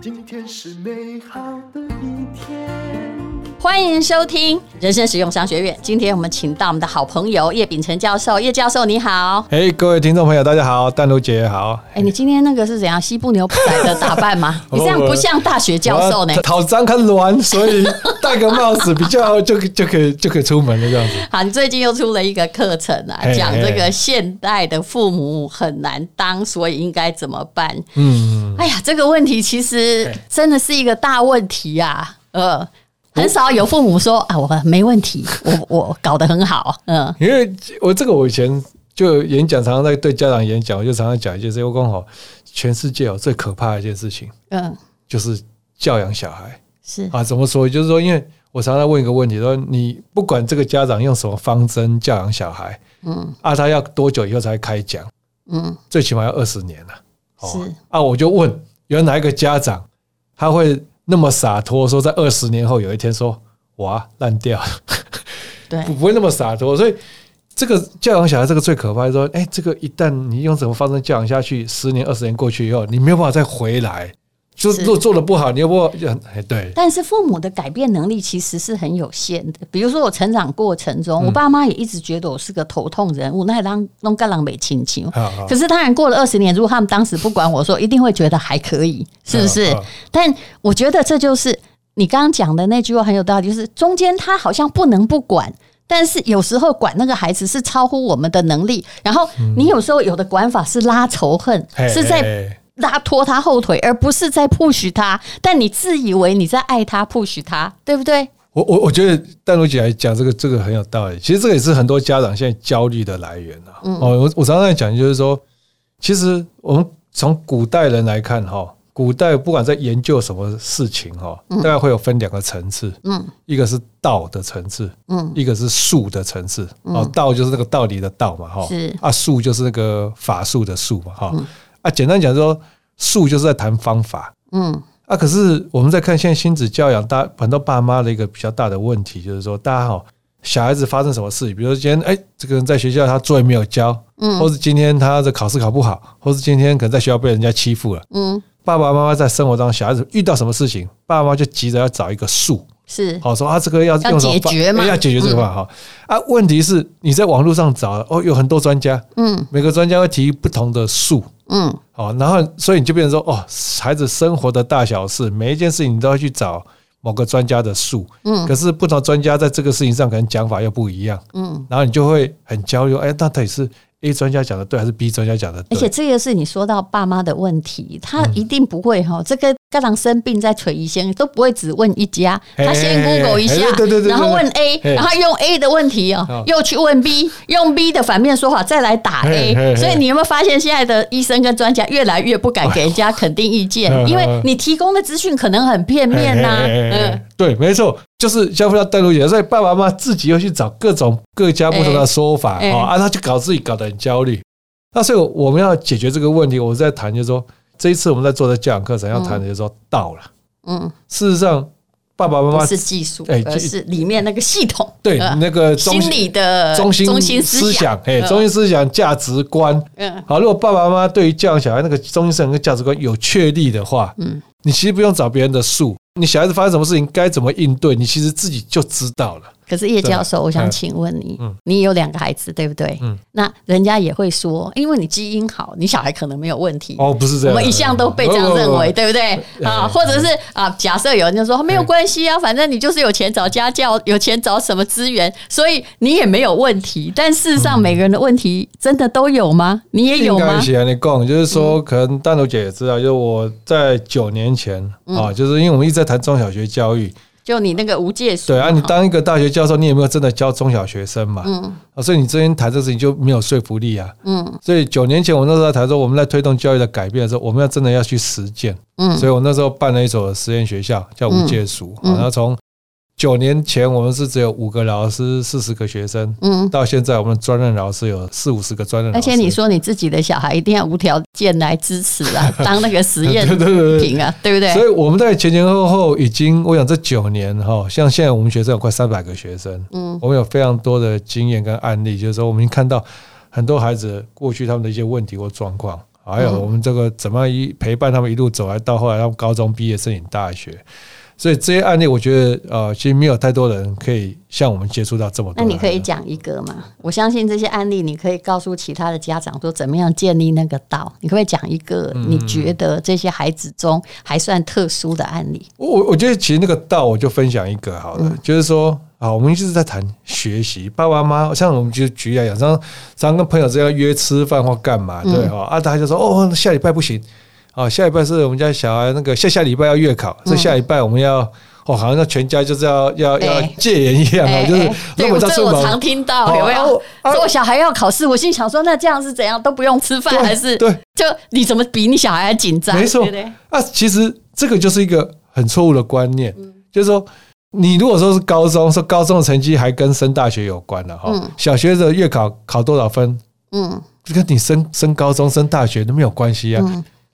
今天是美好的一天。欢迎收听人生实用商学院。今天我们请到我们的好朋友叶秉成教授。叶教授你好，哎，hey, 各位听众朋友，大家好，淡如姐好。哎，你今天那个是怎样西部牛仔的打扮吗？你这样不像大学教授呢。讨张看乱，所以戴个帽子比较就 就可以就可以出门了这样子。好，你最近又出了一个课程啊，讲这个现代的父母很难当，所以应该怎么办？嗯，哎呀，这个问题其实真的是一个大问题呀，啊，呃。很少有父母说啊，我没问题，我我搞得很好，嗯，因为我这个我以前就演讲，常常在对家长演讲，我就常常讲一件事，我刚好全世界哦最可怕的一件事情，嗯，就是教养小孩，是啊，怎么说？就是说，因为我常常问一个问题，说你不管这个家长用什么方针教养小孩，嗯，啊，他要多久以后才开讲？嗯，最起码要二十年了，是啊，我就问有哪一个家长他会？那么洒脱说，在二十年后有一天说哇烂掉，对，不会那么洒脱。所以这个教养小孩，这个最可怕的说，哎，这个一旦你用什么方式教养下去，十年二十年过去以后，你没有办法再回来。就做做的不好，你又不哎对。但是父母的改变能力其实是很有限的。比如说我成长过程中，我爸妈也一直觉得我是个头痛人物，那还当弄干朗美亲亲。可是当然过了二十年，如果他们当时不管我说，一定会觉得还可以，是不是？但我觉得这就是你刚刚讲的那句话很有道理，就是中间他好像不能不管，但是有时候管那个孩子是超乎我们的能力。然后你有时候有的管法是拉仇恨，是在。拉拖他后腿，而不是在 push 他。但你自以为你在爱他，push 他，对不对？我我我觉得戴茹姐来讲这个这个很有道理。其实这个也是很多家长现在焦虑的来源啊。嗯、哦，我我常常在讲，就是说，其实我们从古代人来看，哈，古代不管在研究什么事情，哈，大概会有分两个层次。嗯，一个是道的层次，嗯，一个是术的层次。哦，道就是那个道理的道嘛，哈。是啊，术就是那个法术的术嘛，哈。啊，简单讲说，术就是在谈方法，嗯，啊，可是我们在看现在亲子教养，大很多爸妈的一个比较大的问题，就是说，大家好，小孩子发生什么事情，比如说今天，哎，这个人在学校他作业没有交，嗯，或是今天他的考试考不好，或是今天可能在学校被人家欺负了，嗯，爸爸妈妈在生活当中，小孩子遇到什么事情，爸爸妈妈就急着要找一个术。是。好说啊，这个要用什么方法？要解决这个嘛？哈啊，问题是你在网络上找哦，有很多专家，嗯，每个专家会提不同的术，嗯，好，然后所以你就变成说哦，孩子生活的大小事，每一件事情你都要去找某个专家的数，嗯，可是不同专家在这个事情上可能讲法又不一样，嗯，然后你就会很焦虑，哎，那到底是？A 专家讲的对还是 B 专家讲的对？而且这个是你说到爸妈的问题，他一定不会哈。这个家长生病在垂医先都不会只问一家，他先 Google 一下，然后问 A，然后用 A 的问题哦，又去问 B，用 B 的反面说法再来打 A。所以你有没有发现现在的医生跟专家越来越不敢给人家肯定意见，因为你提供的资讯可能很片面呐。嗯，对，没错。就是交付到淡如姐，所以爸爸妈妈自己又去找各种各家不同的说法啊，欸欸、啊，他就搞自己搞得很焦虑。那所以我们要解决这个问题，我在谈就是说，这一次我们在做的教养课程要谈的就是说道了。嗯，事实上，爸爸妈妈是技术，哎，而是里面那个系统，对那个心理的中心中心思想，哎，中心思想价值观。嗯，好，如果爸爸妈妈对于教养小孩那个中心思想跟价值观有确立的话，嗯，你其实不用找别人的术。你小孩子发生什么事情，该怎么应对？你其实自己就知道了。可是叶教授，我想请问你，嗯、你有两个孩子，对不对？嗯，那人家也会说，因为你基因好，你小孩可能没有问题。哦，不是这样，我们一向都被这样认为，对不对？啊，或者是啊，假设有人就说没有关系啊，反正你就是有钱找家教，有钱找什么资源，所以你也没有问题。但事实上，每个人的问题真的都有吗？你也有吗？你讲，就是说，可能淡如姐也知道，就是我在九年前啊，就是因为我们一直在谈中小学教育。就你那个无界数，对啊，你当一个大学教授，你有没有真的教中小学生嘛？嗯，啊，所以你之前谈这事情就没有说服力啊。嗯，所以九年前我那时候在谈说，我们在推动教育的改变的时候，我们要真的要去实践。嗯，所以我那时候办了一所实验学校，叫无界数，然后从。九年前我们是只有五个老师，四十个学生。嗯，到现在我们专任老师有四五十个专任老师。而且你说你自己的小孩一定要无条件来支持啊，当那个实验品啊，对不对？所以我们在前前后后已经，我想这九年哈，像现在我们学生有快三百个学生。嗯，我们有非常多的经验跟案例，就是说我们看到很多孩子过去他们的一些问题或状况，还有我们这个怎么样一陪伴他们一路走来到后来他们高中毕业申请大学。所以这些案例，我觉得呃，其实没有太多人可以像我们接触到这么多。那你可以讲一个吗？我相信这些案例，你可以告诉其他的家长说，怎么样建立那个道。你可不可以讲一个你觉得这些孩子中还算特殊的案例？我我觉得其实那个道，我就分享一个好了，就是说啊，我们一直在谈学习，爸爸妈妈像我们就举例来讲，常常跟朋友这样约吃饭或干嘛，对哈，啊，他就说哦，下礼拜不行。哦，下礼拜是我们家小孩那个下下礼拜要月考，所以下礼拜我们要哦，好像那全家就是要要要戒严一样啊，就是对，这我常听到有没有？说小孩要考试，我心想说，那这样是怎样都不用吃饭还是？对，就你怎么比你小孩还紧张？没错，啊，其实这个就是一个很错误的观念，就是说你如果说是高中，说高中的成绩还跟升大学有关了哈，小学的月考考多少分，嗯，就跟你升升高中升大学都没有关系啊。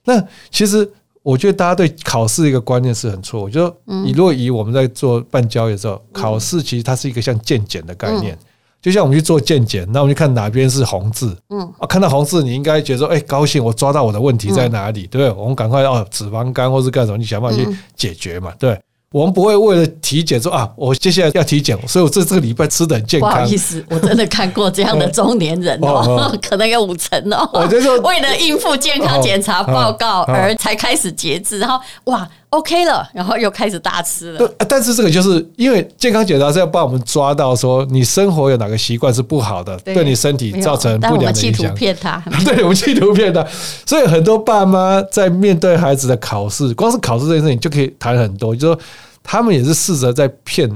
那其实我觉得大家对考试一个观念是很错误。就说你如果以我们在做办交易的时候，考试其实它是一个像鉴检的概念，就像我们去做鉴检，那我们就看哪边是红字，嗯，啊，看到红字你应该觉得说，哎，高兴，我抓到我的问题在哪里，对不对？我们赶快哦，脂肪肝或是干什么，你想办法去解决嘛，对。我们不会为了体检说啊，我接下来要体检，所以我这这个礼拜吃的很健康。不好意思，我真的看过这样的中年人哦，可能有五成哦。我就说，为了应付健康检查报告而才开始节制，然后哇，OK 了，然后又开始大吃了。但是这个就是因为健康检查是要帮我们抓到说你生活有哪个习惯是不好的，对你身体造成不良的影响。企图骗他，对，我们企图骗他。所以很多爸妈在面对孩子的考试，光是考试这件事情就可以谈很多，就是说。他们也是试着在骗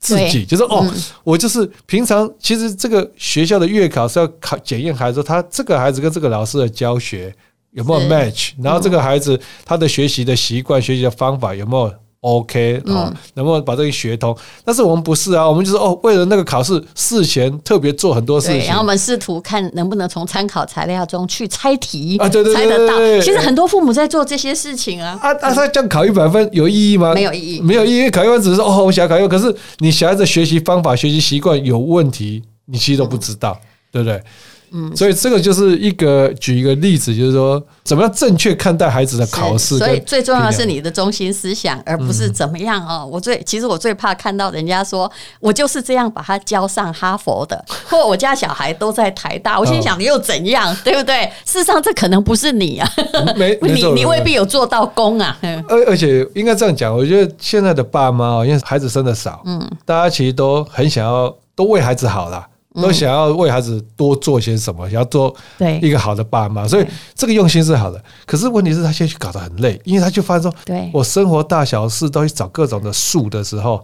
自己，就是哦，我就是平常其实这个学校的月考是要考检验孩子，他这个孩子跟这个老师的教学有没有 match，然后这个孩子他的学习的习惯、学习的方法有没有。OK，好，能不能把这个学通？但是我们不是啊，我们就是哦，为了那个考试，事前特别做很多事情，然后我们试图看能不能从参考材料中去猜题啊，对对对，猜得到。其实很多父母在做这些事情啊。啊啊，他这样考一百分有意义吗？没有意义，没有意义。考一百分只是说哦，我想要考一百分，可是你小孩子学习方法、学习习惯有问题，你其实都不知道，对不对？嗯，所以这个就是一个举一个例子，就是说怎么样正确看待孩子的考试。所以最重要的是你的中心思想，而不是怎么样哦。我最其实我最怕看到人家说我就是这样把他教上哈佛的，或我家小孩都在台大。我心想你又怎样，对不对？事实上这可能不是你啊，没 你你未必有做到功啊。而而且应该这样讲，我觉得现在的爸妈哦，因为孩子生的少，嗯，大家其实都很想要都为孩子好啦。都想要为孩子多做些什么，想要做一个好的爸妈，所以这个用心是好的。可是问题是他现在去搞得很累，因为他就发现说，我生活大小事都去找各种的数的时候，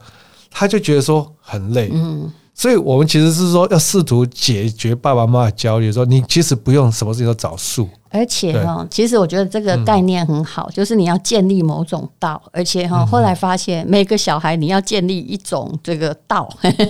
他就觉得说很累。嗯。所以，我们其实是说要试图解决爸爸妈妈的焦虑，说你其实不用什么事情都找数，而且哈，其实我觉得这个概念很好，就是你要建立某种道，而且哈，后来发现每个小孩你要建立一种这个道，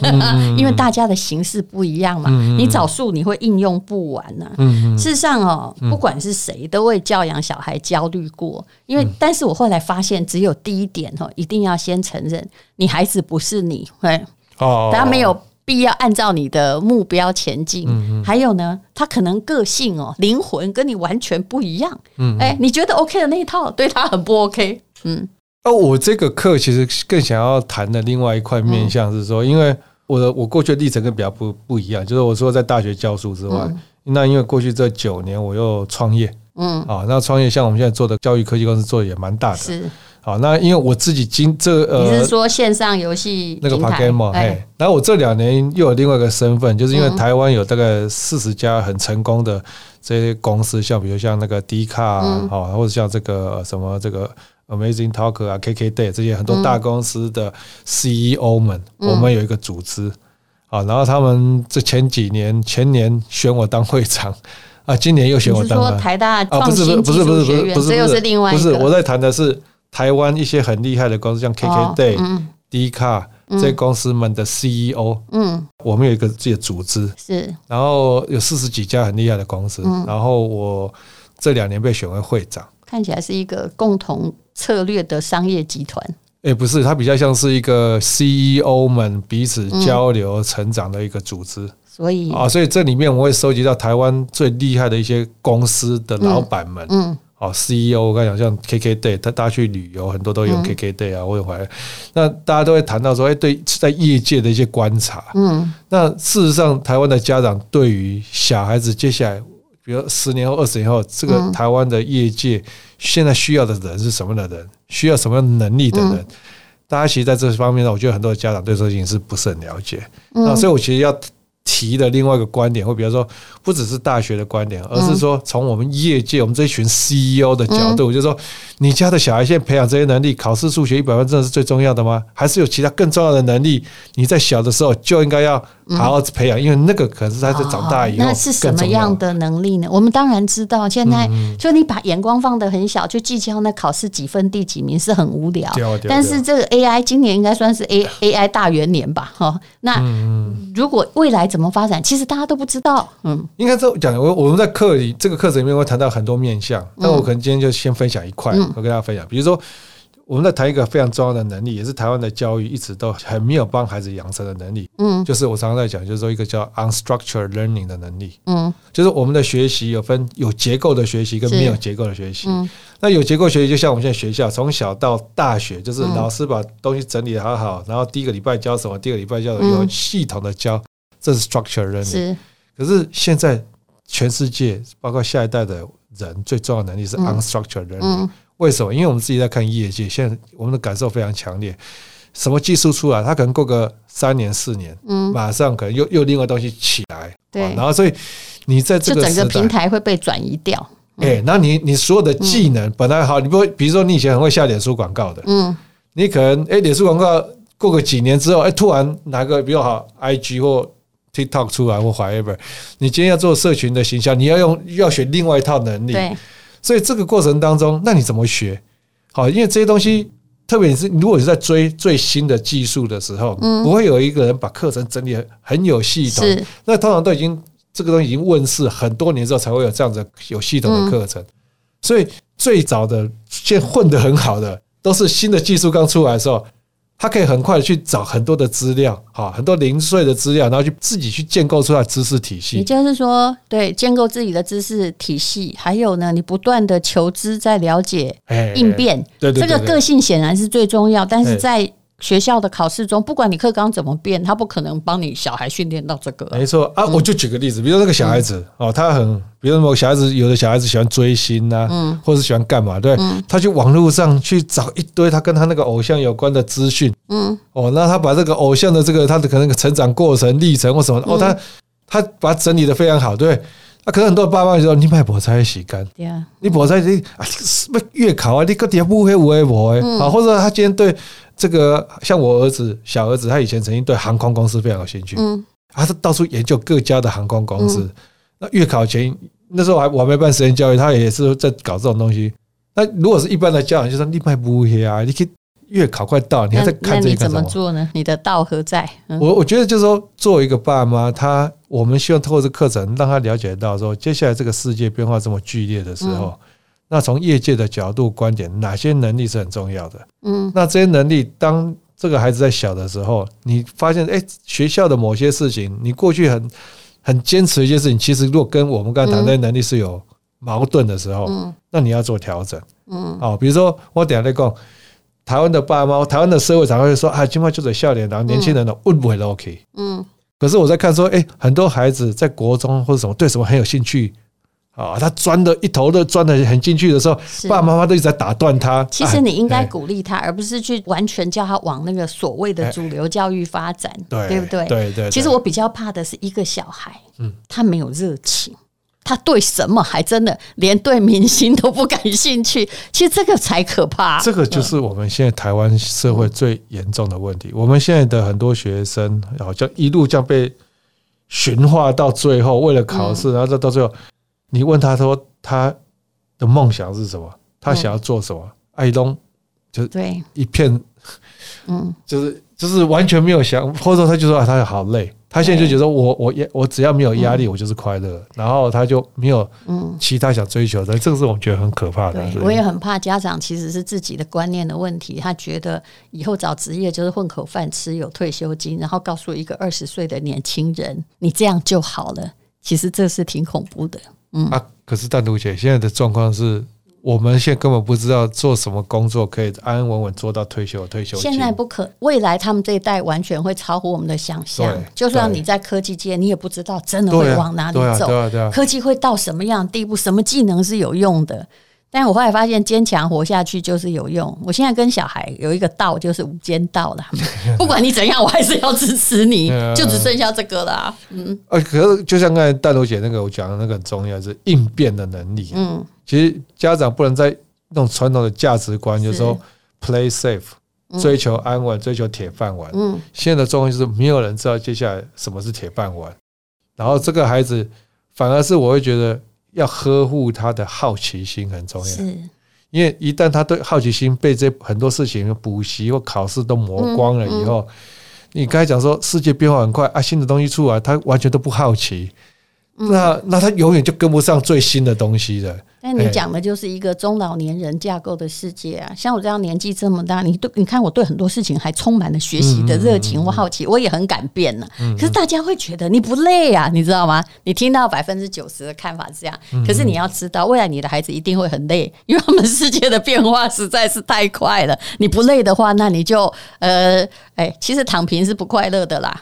因为大家的形式不一样嘛，你找数你会应用不完呐。事实上哦，不管是谁都会教养小孩焦虑过，因为但是我后来发现，只有第一点哈，一定要先承认你孩子不是你，哎，哦，他没有。必要按照你的目标前进。嗯还有呢，他可能个性哦，灵魂跟你完全不一样。嗯，哎，你觉得 OK 的那一套，对他很不 OK。嗯，哦，我这个课其实更想要谈的另外一块面向是说，因为我的我过去的历程跟比较不不一样，就是我说在大学教书之外，那因为过去这九年我又创业，嗯，啊，那创业像我们现在做的教育科技公司做的也蛮大的。是。好，那因为我自己经这呃，你是说线上游戏那个 PaGamO 嘿，然后我这两年又有另外一个身份，就是因为台湾有大概四十家很成功的这些公司，像比如像那个 D 卡啊，好，或者像这个什么这个 Amazing Talker 啊、KKday 这些很多大公司的 CEO 们，我们有一个组织。啊，然后他们这前几年前年选我当会长啊，今年又选我当了。台大创新技术学院，这又是另外一个，不是我在谈的是。台湾一些很厉害的公司，像 KKday、D 卡这些公司们的 CEO，嗯，我们有一个自己的组织，是，然后有四十几家很厉害的公司，然后我这两年被选为会长，看起来是一个共同策略的商业集团。诶，不是，它比较像是一个 CEO 们彼此交流成长的一个组织。所以啊，所以这里面我会收集到台湾最厉害的一些公司的老板们，嗯，哦，CEO，我刚才讲像 KKday，他大家去旅游很多都有 KKday 啊，或者回来，那大家都会谈到说，哎，对，在业界的一些观察，嗯，那事实上，台湾的家长对于小孩子接下来，比如十年后、二十年后，这个台湾的业界现在需要的人是什么样的人，需要什么样能力的人，大家其实在这方面呢，我觉得很多的家长对这件事情是不是很了解，那所以我其实要。提的另外一个观点，或比如说，不只是大学的观点，而是说从我们业界，我们这一群 CEO 的角度，就是说，你家的小孩现在培养这些能力，考试数学一百分真的是最重要的吗？还是有其他更重要的能力？你在小的时候就应该要好好培养，因为那个可是他在长大以后。那是什么样的能力呢？我们当然知道，现在就你把眼光放得很小，就计较那考试几分第几名是很无聊。但是这个 AI 今年应该算是 A AI 大元年吧？哈，那如果未来怎么发展，其实大家都不知道。嗯，应该这么讲，我我们在课里这个课程里面会谈到很多面向，那我可能今天就先分享一块，我跟大家分享，比如说。我们在谈一个非常重要的能力，也是台湾的教育一直都很没有帮孩子养成的能力。嗯，就是我常常在讲，就是说一个叫 unstructured learning 的能力。嗯，就是我们的学习有分有结构的学习跟没有结构的学习。嗯，那有结构学习就像我们现在学校从小到大学，就是老师把东西整理得好好，然后第一个礼拜教什么，第二个礼拜教什么，有系统的教，这是 structured learning。是，可是现在全世界包括下一代的人最重要的能力是 unstructured learning。为什么？因为我们自己在看业界，现在我们的感受非常强烈。什么技术出来，它可能过个三年四年，嗯，马上可能又又另外东西起来，对，然后所以你在这个整个平台会被转移掉。哎，那你你所有的技能本来好，你不会，比如说你以前很会下脸书广告的，嗯，你可能哎，脸书广告过个几年之后，哎，突然拿个比较好，IG 或 TikTok 出来或 whatever，你今天要做社群的形象，你要用要学另外一套能力，对。所以这个过程当中，那你怎么学？好，因为这些东西，特别是如果你在追最新的技术的时候，不会有一个人把课程整理很有系统。那通常都已经这个东西已经问世很多年之后，才会有这样子有系统的课程。所以最早的现在混得很好的，都是新的技术刚出来的时候。他可以很快的去找很多的资料，哈，很多零碎的资料，然后去自己去建构出来知识体系。也就是说，对，建构自己的知识体系，还有呢，你不断的求知，在了解应变，对对，这个个性显然是最重要，但是在。学校的考试中，不管你课纲怎么变，他不可能帮你小孩训练到这个。没错啊，我就举个例子，比如说那个小孩子哦，他很，比如说小孩子，有的小孩子喜欢追星呐，嗯，或者是喜欢干嘛，对，他去网络上去找一堆他跟他那个偶像有关的资讯，嗯，哦，那他把这个偶像的这个他的可能成长过程历程或什么，哦，他他把它整理的非常好，对。那可能很多爸妈就说：“你买菠菜洗干，你菠菜你啊，什么月考啊，你个点不会不会不会啊？或者他今天对。”这个像我儿子小儿子，他以前曾经对航空公司非常有兴趣，嗯，他是到处研究各家的航空公司。那月考前那时候还我还没办实验教育，他也是在搞这种东西。那如果是一般的家长，就说你买不黑啊，你可以月考快到，你还在看这个怎么做呢？你的道何在？我我觉得就是说，作为一个爸妈，他我们希望透过这课程让他了解到说，接下来这个世界变化这么剧烈的时候。那从业界的角度观点，哪些能力是很重要的？嗯，那这些能力，当这个孩子在小的时候，你发现，哎，学校的某些事情，你过去很很坚持一些事情，其实如果跟我们刚才谈的能力是有矛盾的时候，嗯，那你要做调整，嗯，哦，比如说我等下在讲，台湾的爸妈，台湾的社会常常会说，啊，今晚就在笑脸，然后年轻人的问不会 OK，嗯，可是我在看说，哎，很多孩子在国中或者什么对什么很有兴趣。啊，他钻的一头都钻的很进去的时候，爸爸妈妈都一直在打断他。其实你应该鼓励他，而不是去完全叫他往那个所谓的主流教育发展，对，对不对？对对。其实我比较怕的是一个小孩，嗯，他没有热情，他对什么还真的连对明星都不感兴趣。其实这个才可怕。这个就是我们现在台湾社会最严重的问题。我们现在的很多学生，好像一路这样被驯化到最后，为了考试，然后到到最后。你问他说他的梦想是什么？他想要做什么？爱东就对一片，嗯，就是就是完全没有想，或者说他就说他好累他现在就觉得我我压我只要没有压力，我就是快乐，然后他就没有嗯其他想追求的，这个是我觉得很可怕的。我也很怕家长其实是自己的观念的问题，他觉得以后找职业就是混口饭吃，有退休金，然后告诉一个二十岁的年轻人，你这样就好了。其实这是挺恐怖的。嗯啊，可是单独姐现在的状况是。我们现在根本不知道做什么工作可以安安稳稳做到退休。退休现在不可，未来他们这一代完全会超乎我们的想象。就算你在科技界，你也不知道真的会往哪里走。科技会到什么样地步？什么技能是有用的？但我后来发现，坚强活下去就是有用。我现在跟小孩有一个道，就是无间道了。不管你怎样，我还是要支持你。就只剩下这个了。嗯，呃，可是就像刚才淡如姐那个我讲的那个很重要，是应变的能力。嗯。其实家长不能在那种传统的价值观，就是说 play safe，追求安稳，追求铁饭碗。嗯，现在的状况就是没有人知道接下来什么是铁饭碗，然后这个孩子反而是我会觉得要呵护他的好奇心很重要。是，因为一旦他对好奇心被这很多事情补习或考试都磨光了以后，你刚才讲说世界变化很快啊，新的东西出来，他完全都不好奇，那那他永远就跟不上最新的东西了。但你讲的就是一个中老年人架构的世界啊！像我这样年纪这么大，你对你看我对很多事情还充满了学习的热情或好奇，我也很敢变呢。可是大家会觉得你不累啊，你知道吗？你听到百分之九十的看法是这样，可是你要知道，未来你的孩子一定会很累，因为他们世界的变化实在是太快了。你不累的话，那你就呃，哎，其实躺平是不快乐的啦。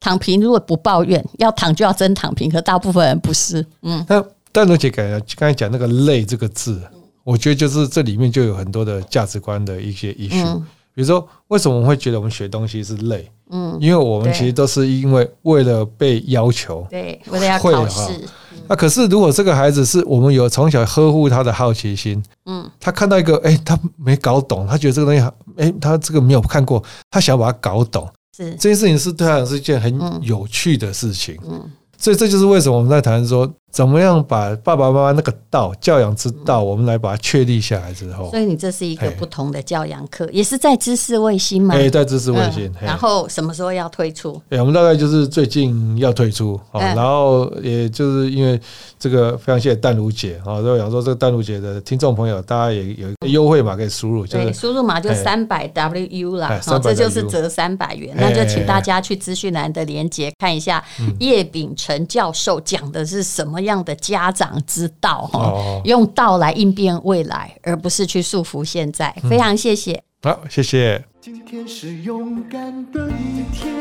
躺平如果不抱怨，要躺就要真躺平，可大部分人不是。嗯。淡如姐刚才讲那个“累”这个字，我觉得就是这里面就有很多的价值观的一些 issue。比如说，为什么我们会觉得我们学东西是累？嗯，因为我们其实都是因为为了被要求，对，为了要考试。那可是如果这个孩子是我们有从小呵护他的好奇心，嗯，他看到一个，哎，他没搞懂，他觉得这个东西，哎，他这个没有看过，他想要把它搞懂，是这件事情是对他是一件很有趣的事情，嗯，所以这就是为什么我们在谈说。怎么样把爸爸妈妈那个道教养之道，我们来把它确立下来之后，所以你这是一个不同的教养课，也是在知识卫星嘛？哎，在知识卫星。然后什么时候要推出？哎，我们大概就是最近要推出啊。然后也就是因为这个，非常谢谢淡如姐啊。所以想说，这个淡如姐的听众朋友，大家也有一个优惠码可以输入，对，输入码就三百 WU 啦。好，这就是折三百元。那就请大家去资讯栏的连接看一下，叶秉成教授讲的是什么样的家长之道哈，用道来应变未来，而不是去束缚现在。非常谢谢，好，谢谢。今天是勇敢的一天，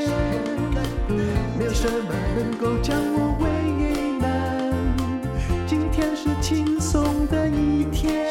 没有什么能够将我为难。今天是轻松的一天，